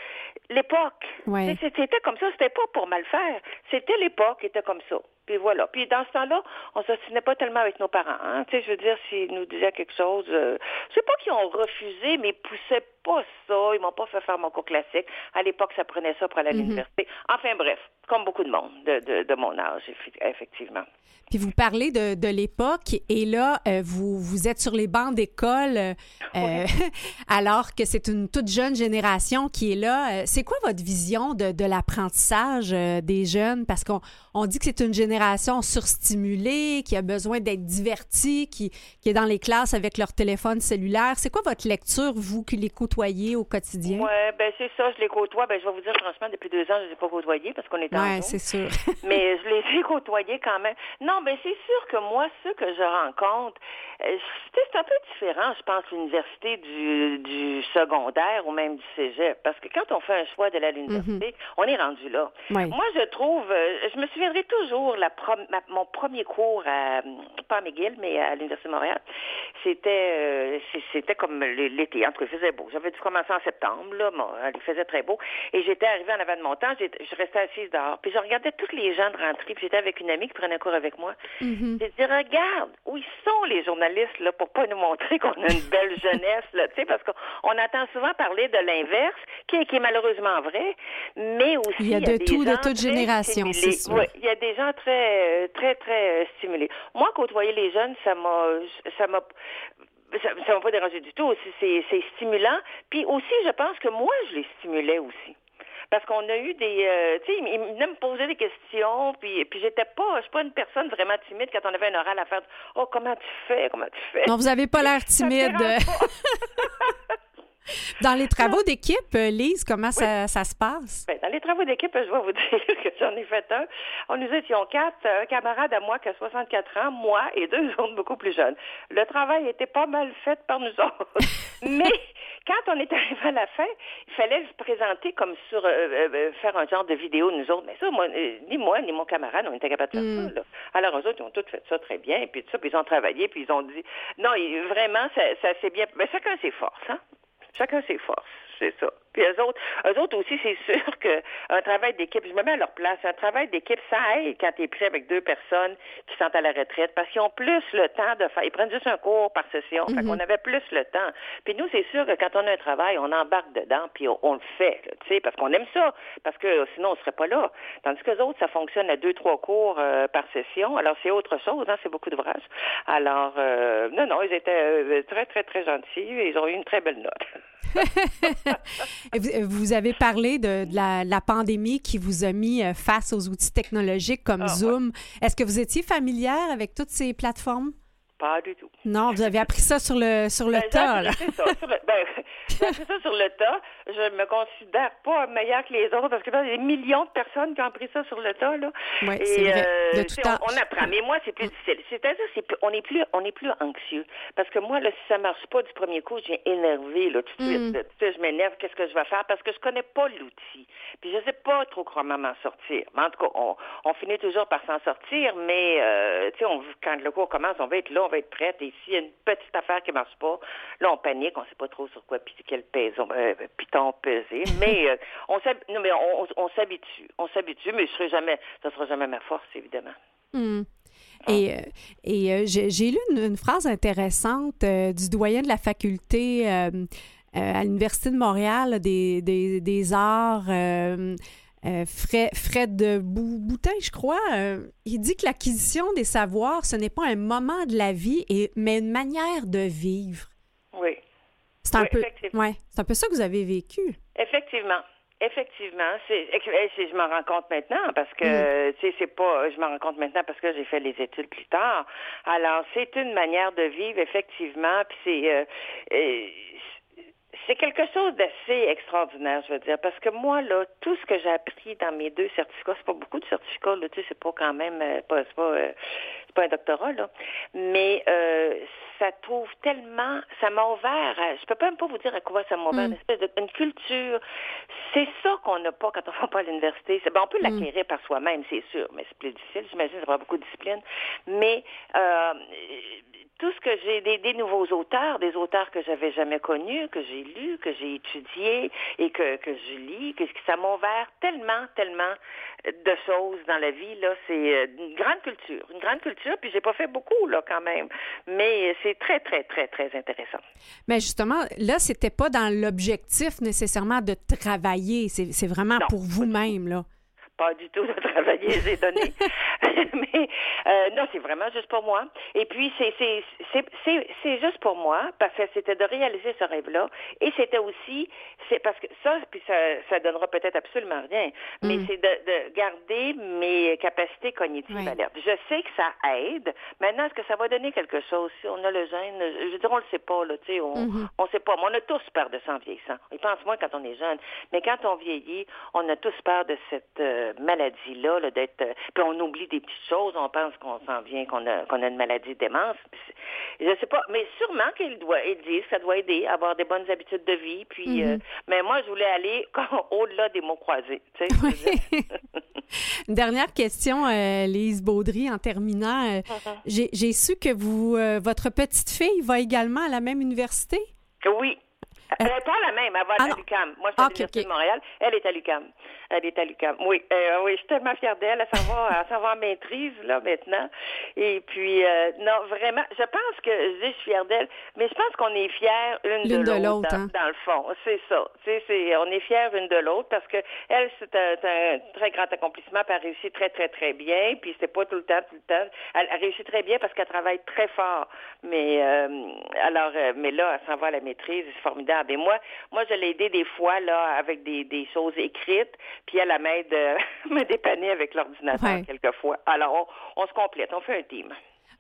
l'époque. Ouais. C'était comme ça, c'était pas pour mal faire. C'était l'époque qui était comme ça. Puis voilà. Puis dans ce temps-là, on s'ostinait pas tellement avec nos parents. Hein? Tu sais, je veux dire, s'ils nous disaient quelque chose, euh, je sais pas qu'ils ont refusé, mais ils poussaient pas ça. Ils m'ont pas fait faire mon cours classique. À l'époque, ça prenait ça pour aller à Mhm. l'université. Enfin bref, comme beaucoup de monde de, de, de mon âge, effectivement. Puis vous parlez de, de l'époque et là, euh, vous, vous êtes sur les bancs d'école euh, alors que c'est une toute jeune génération qui est là. Euh, C'est quoi votre vision de, de l'apprentissage des jeunes? Parce qu'on on dit que c'est une génération surstimulée, qui a besoin d'être divertie, qui, qui est dans les classes avec leur téléphone cellulaire. C'est quoi votre lecture, vous qui les côtoyez au quotidien? Ouais, ben c'est ça, je les côtoie. Ben je vais vous dire franchement, depuis deux ans, je les ai pas côtoyés parce qu'on est Zoom. c'est sûr. mais je les ai côtoyés quand même. Non, ben c'est sûr que moi, ceux que je rencontre, euh, c'est un peu différent, je pense, l'université du, du secondaire ou même du cégep. Parce que quand on fait un choix d'aller à l'université, on est rendu là. Moi, je trouve, euh, je me souviendrai toujours la ma- mon premier cours à, pas à McGill, mais à l'Université de Montréal. C'était, euh, c'était comme l'été. En tout cas, il faisait beau. J'avais dû commencer en septembre, là. Bon, il faisait très beau. Et j'étais arrivée en avant de mon temps. Je restais assise dehors. Puis je regardais tous les gens de rentrer. Puis j'étais avec une amie qui prenait un cours avec moi. Mhm. J'ai dit, regarde, où ils sont les journalistes, là, pour pas nous montrer qu'on a une belle jeunesse, là, tu sais, parce qu'on on entend souvent parler de l'inverse, qui, est- qui est malheureusement vrai, mais aussi. Il y a de des tout, de toute génération, c'est sûr. Ouais, il y a des gens très, euh, très, très euh, stimulés. Moi, côtoyer les jeunes, ça m'a, ça m'a, ça, ça m'a pas dérangé du tout. C'est stimulant. Puis aussi, je pense que moi, je les stimulais aussi. Parce qu'on a eu des, euh, tu sais, ils ils venaient me poser des questions, puis, puis j'étais pas, je suis pas une personne vraiment timide quand on avait un oral à faire. Oh, comment tu fais, comment tu fais? Non, vous avez pas l'air timide. Dans les travaux d'équipe, euh, Lise, comment ça, ça se passe? Ben, dans les travaux d'équipe, je vais vous dire que j'en ai fait un. On nous étions quatre, un camarade à moi qui a 64 ans, moi et deux autres beaucoup plus jeunes. Le travail était pas mal fait par nous autres. Mais quand on est arrivé à la fin, il fallait se présenter comme sur euh, euh, euh, faire un genre de vidéo nous autres. Mais ça, moi, euh, ni moi ni mon camarade, on était capable de faire ça. Là. Alors eux autres, ils ont tous fait ça très bien, et puis tout ça, puis ils ont travaillé, puis ils ont dit non, vraiment, ça, ça s'est bien. Mais chacun ses forces, hein. Chacun ses forces, c'est ça. Puis eux autres, eux autres aussi, c'est sûr qu'un travail d'équipe, je me mets à leur place, un travail d'équipe, ça aide quand tu es pris avec deux personnes qui sont à la retraite parce qu'ils ont plus le temps de faire. Ils prennent juste un cours par session. Fait qu'on avait plus le temps. Puis nous, c'est sûr que quand on a un travail, on embarque dedans, puis on, on le fait, tu sais, parce qu'on aime ça, parce que sinon, on serait pas là. Tandis que les autres, ça fonctionne à deux, trois cours euh, par session. Alors, c'est autre chose, hein, c'est beaucoup d'ouvrages. Alors, euh, non, non, ils étaient euh, très, très, très gentils. Ils ont eu une très belle note. Et Vous, avez parlé de, de la, la pandémie qui vous a mis euh, face aux outils technologiques comme Ah, Zoom. Est-ce que vous étiez familière avec toutes ces plateformes? Pas du tout. Non, vous avez appris ça sur le, sur le Ben, tas. là. appris ça sur le, ben, j'ai appris ça sur le tas. Je me considère pas meilleure que les autres parce que là, il y a des millions de personnes qui ont appris ça sur le tas. Là. Et, c'est vrai. De euh, tout temps. on, on apprend. Mais moi, c'est plus difficile. C'est-à-dire, c'est on est plus, on est plus anxieux. Parce que moi, là, si ça marche pas du premier coup, j'ai énervé, là, tout de suite. Mm. là. Tu sais, je m'énerve, qu'est-ce que je vais faire? Parce que je connais pas l'outil. Puis je sais pas trop comment m'en sortir. Mais en tout cas, on, on finit toujours par s'en sortir, mais, euh, tu sais, quand le cours commence, on va être là, on va être prête. Et s'il y a une petite affaire qui marche pas, là, on panique, on sait pas trop sur quoi, puis quel euh, piton peser. Mais, euh, on s'hab- non, mais on, s'habitue. On s'habitue, mais je serai jamais, ça sera jamais ma force, évidemment. Hmm. Et, euh, et euh, j'ai lu une, une phrase intéressante du doyen de la faculté à l'Université de Montréal des, des, des arts, euh, Fred, Fred Bou- Boutin, je crois. euh, il dit que l'acquisition des savoirs, ce n'est pas un moment de la vie, et, mais une manière de vivre. Oui. C'est un, Oui, peu, ouais, c'est un peu ça que vous avez vécu. Effectivement. Effectivement, c'est, c'est- je m'en rends compte maintenant parce que sais c'est pas je m'en rends compte maintenant parce que j'ai fait les études plus tard. Alors c'est une manière de vivre effectivement puis c'est euh, c'est quelque chose d'assez extraordinaire, je veux dire, parce que moi, là, tout ce que j'ai appris dans mes deux certificats, c'est pas beaucoup de certificats, là, tu sais, c'est pas quand même, euh, pas, c'est pas, euh, c'est pas un doctorat, là, mais euh, ça trouve tellement, ça m'a ouvert, à- je peux même pas vous dire à quoi ça m'a ouvert, une espèce de, une culture, c'est ça qu'on n'a pas quand on va pas à l'université. C'est, ben, on peut l'acquérir par soi-même, c'est sûr, mais c'est plus difficile, j'imagine, ça prend beaucoup de discipline, mais euh, tout ce que j'ai, des, des nouveaux auteurs, des auteurs que j'avais jamais connus, que j'ai lus, que j'ai étudiés et que, que je lis, que, que ça m'a ouvert tellement, tellement de choses dans la vie. Là, c'est euh, une grande culture, une grande culture. Puis j'ai pas fait beaucoup là quand même, mais c'est très, très, très, très intéressant. Mais justement, là, c'était pas dans l'objectif nécessairement de travailler. C'est, c'est vraiment Non. pour vous-même là. pas du tout de travailler les données. Mais euh, non, c'est vraiment juste pour moi. Et puis, c'est, c'est, c'est, c'est, c'est juste pour moi, parce que c'était de réaliser ce rêve-là. Et c'était aussi, c'est parce que ça, puis ça, ça donnera peut-être absolument rien, mais Mm. c'est de, de garder mes capacités cognitives Oui. alertes. Je sais que ça aide. Maintenant, est-ce que ça va donner quelque chose? Si on a le gène, je veux dire, on le sait pas, là, tu sais, on, Mhm. on sait pas. Mais on a tous peur de ça en vieillissant. On pense moins quand on est jeune. Mais quand on vieillit, on a tous peur de cette euh, maladie-là, là, d'être. euh, puis on oublie des petites choses. On pense qu'on s'en vient, qu'on a, qu'on a une maladie de démence. Je sais pas. Mais sûrement qu'ils doit, que ça doit aider à avoir des bonnes habitudes de vie. Puis, Mhm. euh, mais moi, je voulais aller au-delà des mots croisés. Tu sais. Une Dernière question, euh, Lise Baudry, en terminant. Euh, Uh-huh. j'ai, j'ai su que vous, votre petite fille va également à la même université? Oui. Elle n'est pas la même, elle va Ah à non. l'UQAM. Moi, je suis Ah, à ok, l'Université de Montréal. Elle est à l'UQAM. Elle est à l'UQAM. Oui, euh, oui, je suis tellement fière d'elle. Elle s'en va, elle s'en va en maîtrise, là, maintenant. Et puis, euh, non, vraiment, je pense que, je dis, je suis fière d'elle, mais je pense qu'on est fiers une L'une de l'autre, dans, hein. dans le fond. C'est ça. Tu sais, c'est, on est fiers une de l'autre parce que elle, c'est un, c'est un très grand accomplissement, puis elle réussit très, très, très bien. Puis c'est pas tout le temps, tout le temps. Elle, elle réussit très bien parce qu'elle travaille très fort. Mais euh, alors, euh, mais là, elle s'en va à la maîtrise, c'est formidable. Et moi, moi, je l'ai aidée des fois là avec des, des choses écrites, puis elle, elle m'aide, euh, me dépanner avec l'ordinateur Ouais. quelquefois. Alors, on, on se complète, on fait un team.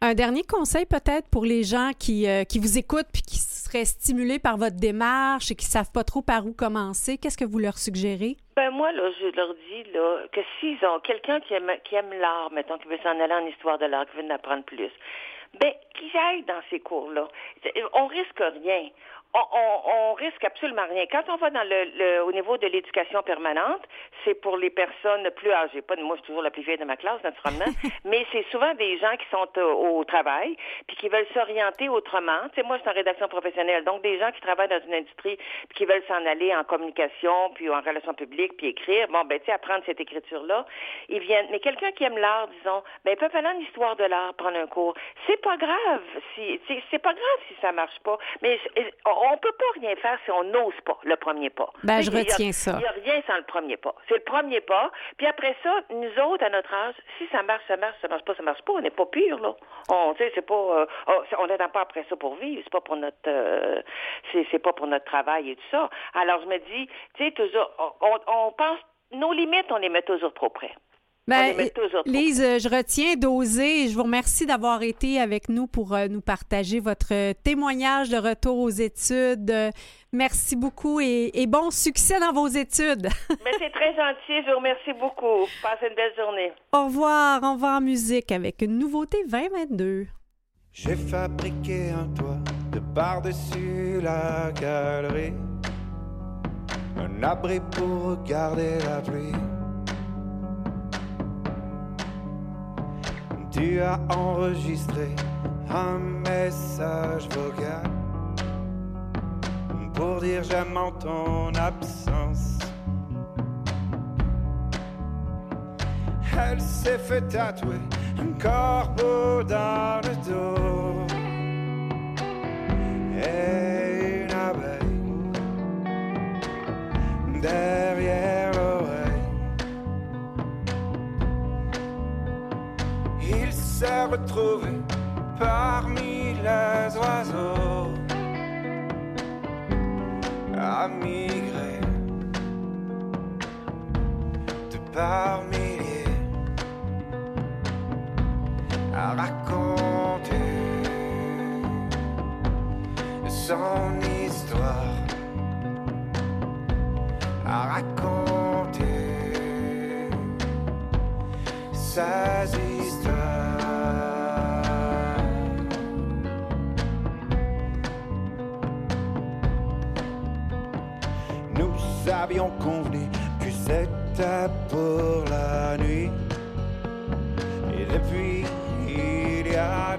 Un dernier conseil peut-être pour les gens qui, euh, qui vous écoutent puis qui seraient stimulés par votre démarche et qui savent pas trop par où commencer. Qu'est-ce que vous leur suggérez? Ben moi, là, je leur dis là, que s'ils ont quelqu'un qui aime, qui aime l'art, mettons, qui veut s'en aller en histoire de l'art, qui veut en apprendre plus, ben qu'ils aillent dans ces cours-là. On risque rien. On, on, on risque absolument rien. Quand on va dans le, le- au niveau de l'éducation permanente, c'est pour les personnes plus âgées. Pas moi, je suis toujours la plus vieille de ma classe, naturellement, mais c'est souvent des gens qui sont au travail puis qui veulent s'orienter autrement. Tu sais, moi, je suis en rédaction professionnelle, donc des gens qui travaillent dans une industrie puis qui veulent s'en aller en communication puis en relations publiques puis écrire. Bon, ben, tu sais, apprendre cette écriture-là, ils viennent. Mais quelqu'un qui aime l'art, disons, ben, ils peuvent aller en histoire de l'art, prendre un cours. C'est pas grave si, c'est- pas grave si ça marche pas. Mais je- on on peut pas rien faire si on n'ose pas le premier pas. Ben, je a- retiens ça. Il y a rien sans le premier pas. C'est le premier pas. Puis après ça, nous autres, à notre âge, si ça marche, ça marche, ça marche pas, ça marche pas, on n'est pas pire, là. On, c'est pas, euh, oh, on n'attend pas après ça pour vivre. C'est pas pour notre, euh, c'est, c'est pas pour notre travail et tout ça. Alors, je me dis, tu sais, toujours, on, on pense, nos limites, on les met toujours trop près. Ben, Lise, je retiens d'oser. Je vous remercie d'avoir été avec nous pour euh, nous partager votre euh, témoignage de retour aux études. Merci beaucoup et, et bon succès dans vos études. Mais c'est très gentil, je vous remercie beaucoup. Passez une belle journée. Au revoir. On va en musique avec une nouveauté 2022. J'ai fabriqué un toit de par-dessus la galerie. Un abri pour regarder la pluie. Tu as enregistré un message vocal pour dire j'aime en ton absence. Elle s'est fait tatouer un corbeau dans le dos et une abeille s'est retrouvé parmi les oiseaux à migrer de par milliers à raconter son histoire, à raconter ses histoires. Avions convenu que c'était pour la nuit. Et depuis, il y a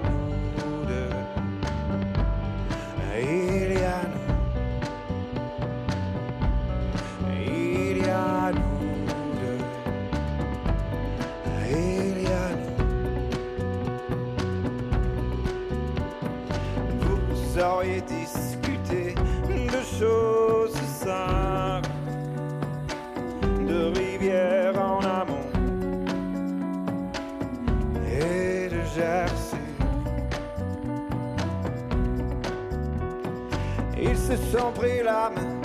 Ils se sont pris la main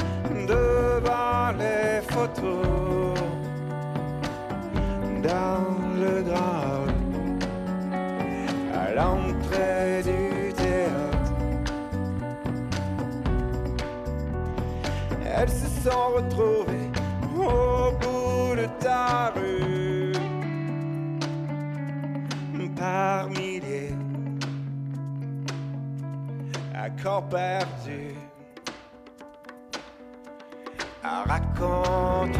devant les photos dans le grand hall à l'entrée du théâtre. Elles se sont retrouvées au bout de ta rue par milliers à corps perdu à raconter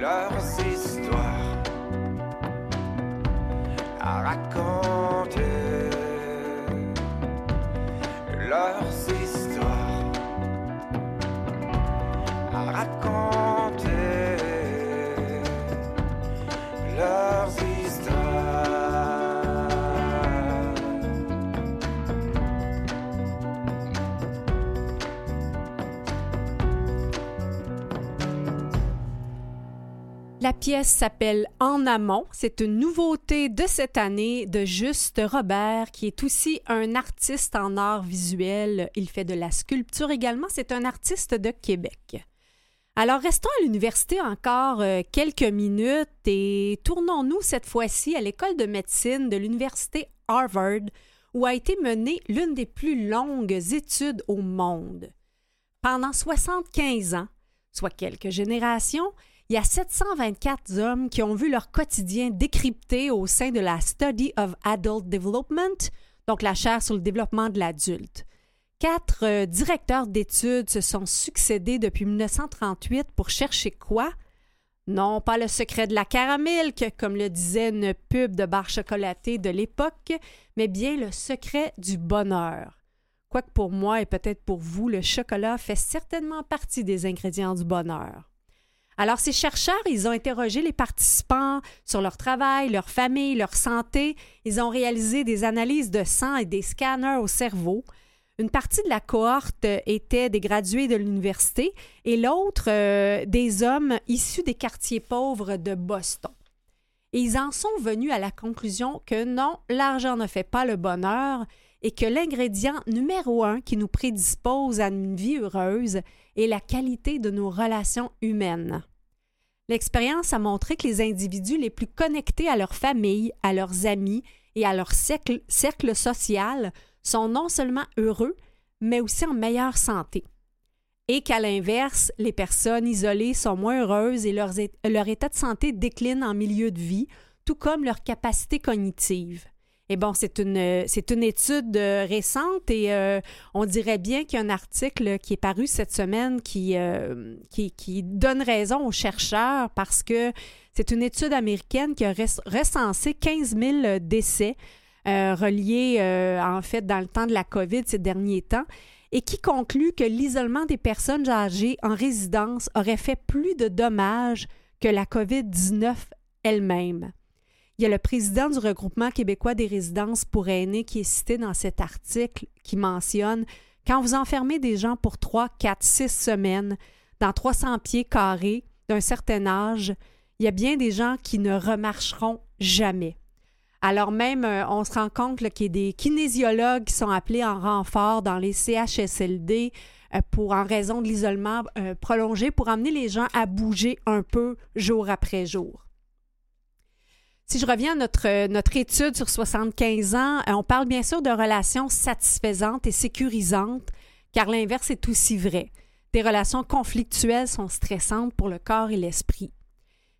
leurs histoires. À raconter La pièce s'appelle En amont. C'est une nouveauté de cette année de Juste Robert, qui est aussi un artiste en art visuel. Il fait de la sculpture également. C'est un artiste de Québec. Alors, restons à l'université encore euh, quelques minutes et tournons-nous cette fois-ci à l'école de médecine de l'université Harvard, où a été menée l'une des plus longues études au monde. Pendant 75 ans, soit quelques générations, il y a 724 hommes qui ont vu leur quotidien décrypté au sein de la Study of Adult Development, donc la chaire sur le développement de l'adulte. Quatre euh, directeurs d'études se sont succédés depuis 1938 pour chercher quoi? Non, pas le secret de la caramilk, comme le disait une pub de bar chocolaté de l'époque, mais bien le secret du bonheur. Quoique pour moi et peut-être pour vous, le chocolat fait certainement partie des ingrédients du bonheur. Alors, ces chercheurs, ils ont interrogé les participants sur leur travail, leur famille, leur santé. Ils ont réalisé des analyses de sang et des scanners au cerveau. Une partie de la cohorte était des gradués de l'université et l'autre euh, des hommes issus des quartiers pauvres de Boston. Et ils en sont venus à la conclusion que non, l'argent ne fait pas le bonheur et que l'ingrédient numéro un qui nous prédispose à une vie heureuse est la qualité de nos relations humaines. L'expérience a montré que les individus les plus connectés à leur famille, à leurs amis et à leur cercle, social sont non seulement heureux, mais aussi en meilleure santé. Et qu'à l'inverse, les personnes isolées sont moins heureuses et leur, leur état de santé décline en milieu de vie, tout comme leur capacité cognitive. Et bon, c'est une, c'est une étude euh, récente et euh, on dirait bien qu'il y a un article qui est paru cette semaine qui, euh, qui, qui, donne raison aux chercheurs parce que c'est une étude américaine qui a recensé 15 000 décès reliés, en fait, dans le temps de la COVID ces derniers temps et qui conclut que l'isolement des personnes âgées en résidence aurait fait plus de dommages que la COVID-19 elle-même. Il y a le président du regroupement québécois des résidences pour aînés qui est cité dans cet article qui mentionne quand vous enfermez des gens pour 3, 4, 6 semaines dans 300 pieds carrés d'un certain âge, il y a bien des gens qui ne remarcheront jamais. Alors même, euh, on se rend compte qu'il y a des kinésiologues qui sont appelés en renfort dans les CHSLD euh, pour, en raison de l'isolement euh, prolongé pour amener les gens à bouger un peu jour après jour. Si je reviens à notre, notre étude sur 75 ans, euh, on parle bien sûr de relations satisfaisantes et sécurisantes, car l'inverse est aussi vrai. Des relations conflictuelles sont stressantes pour le corps et l'esprit.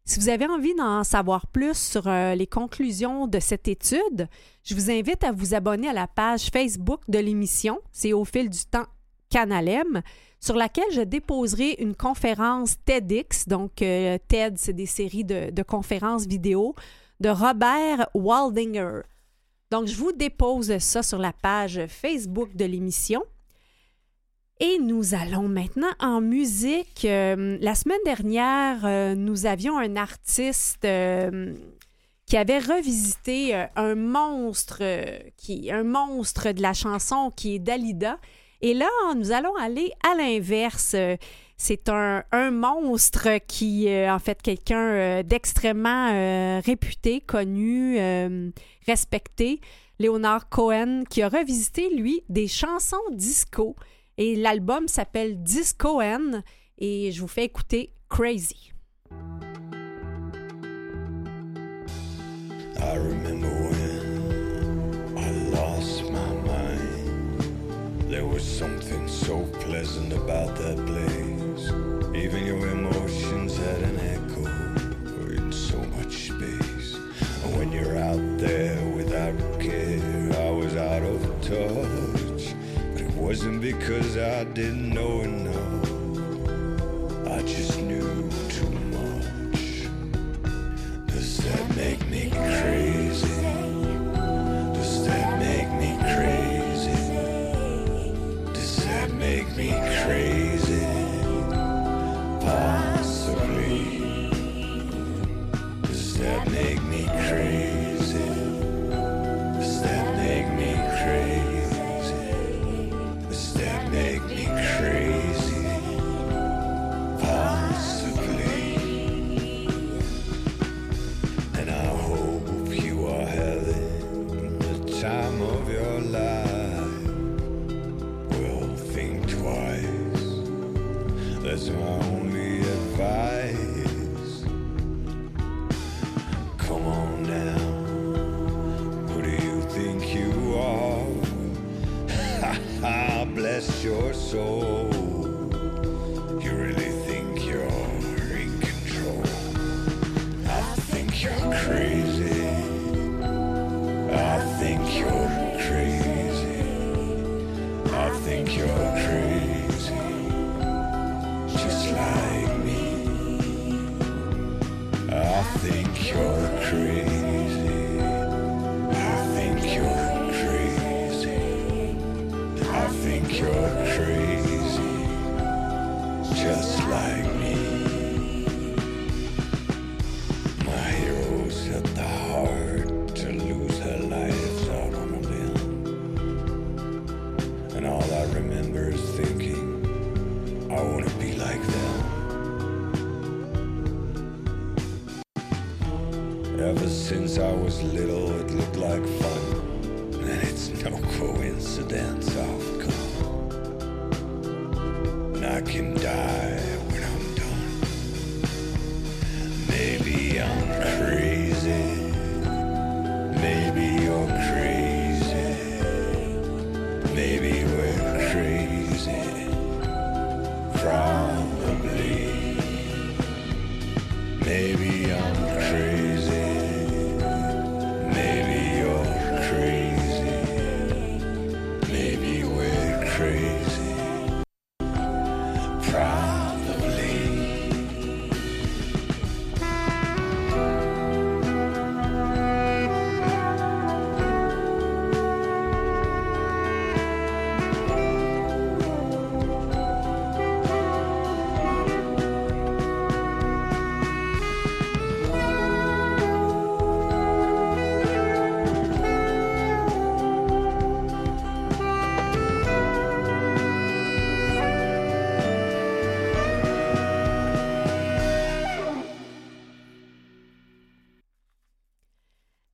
Si vous avez envie d'en savoir plus sur euh, les conclusions de cette étude, je vous invite à vous abonner à la page Facebook de l'émission, c'est au fil du temps Canalem, sur laquelle je déposerai une conférence TEDx, donc euh, TED, c'est des séries de conférences vidéo de Robert Waldinger. Donc, je vous dépose ça sur la page Facebook de l'émission. Et nous allons maintenant en musique. Euh, la semaine dernière, euh, nous avions un artiste euh, qui avait revisité un monstre, qui, un monstre de la chanson qui est Dalida. Et là, nous allons aller à l'inverse. C'est un, monstre qui, euh, en fait, quelqu'un euh, d'extrêmement euh, réputé, connu, respecté, Leonard Cohen, qui a revisité, lui, des chansons disco. Et l'album s'appelle Discoen. Et je vous fais écouter Crazy. So pleasant about that place. Even your emotions had an echo in so much space. And when you're out there without care, I was out of touch. But it wasn't because I didn't know enough. Think you're crazy. Just like me.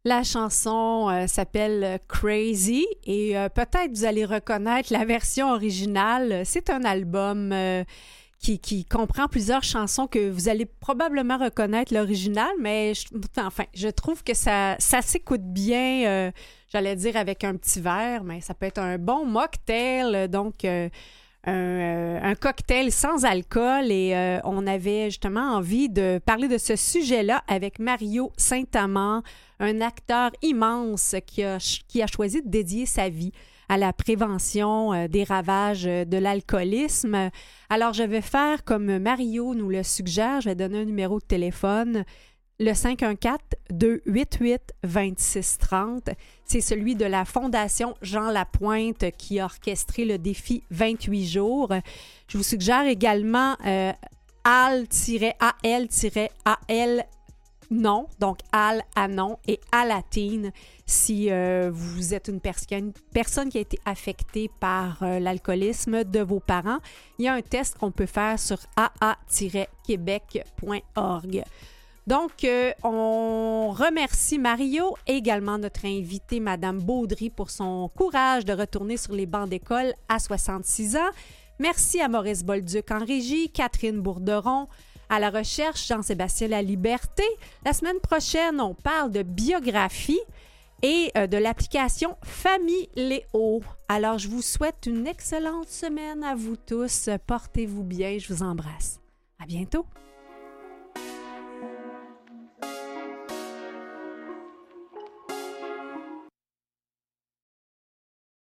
La chanson euh, s'appelle Crazy et euh, peut-être vous allez reconnaître la version originale. C'est un album euh, qui, comprend plusieurs chansons que vous allez probablement reconnaître l'original, mais je, enfin, je trouve que ça, ça s'écoute bien, j'allais dire avec un petit verre, mais ça peut être un bon mocktail, donc un, euh, un cocktail sans alcool et euh, on avait justement envie de parler de ce sujet-là avec Mario Saint-Amand, un acteur immense qui a, choisi de dédier sa vie à la prévention euh, des ravages de l'alcoolisme. Alors, je vais faire comme Mario nous le suggère, je vais donner un numéro de téléphone, le 514-288-2630. C'est celui de la Fondation Jean Lapointe qui a orchestré le défi 28 jours. Je vous suggère également euh, al-al-al non, donc Al Anon et Alatine si euh, vous êtes une personne, qui a été affectée par euh, l'alcoolisme de vos parents. Il y a un test qu'on peut faire sur aa-québec.org. Donc, euh, on remercie Mario également notre invitée, Madame Baudry, pour son courage de retourner sur les bancs d'école à 66 ans. Merci à Maurice Bolduc en régie, Catherine Bourderon, à la recherche, Jean-Sébastien La Liberté. La semaine prochaine, on parle de biographie et euh, de l'application Famille Léo. Alors, je vous souhaite une excellente semaine à vous tous. Portez-vous bien. Je vous embrasse. À bientôt.